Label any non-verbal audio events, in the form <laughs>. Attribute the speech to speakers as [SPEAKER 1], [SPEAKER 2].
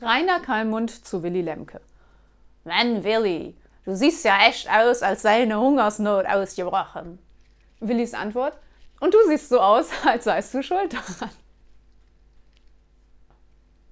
[SPEAKER 1] Rainer Kalmund zu Willy Lemke. Mann, Willy, du siehst ja echt aus, als sei eine Hungersnot ausgebrochen. Willys Antwort. Und du siehst so aus, <laughs> als seist du schuld daran.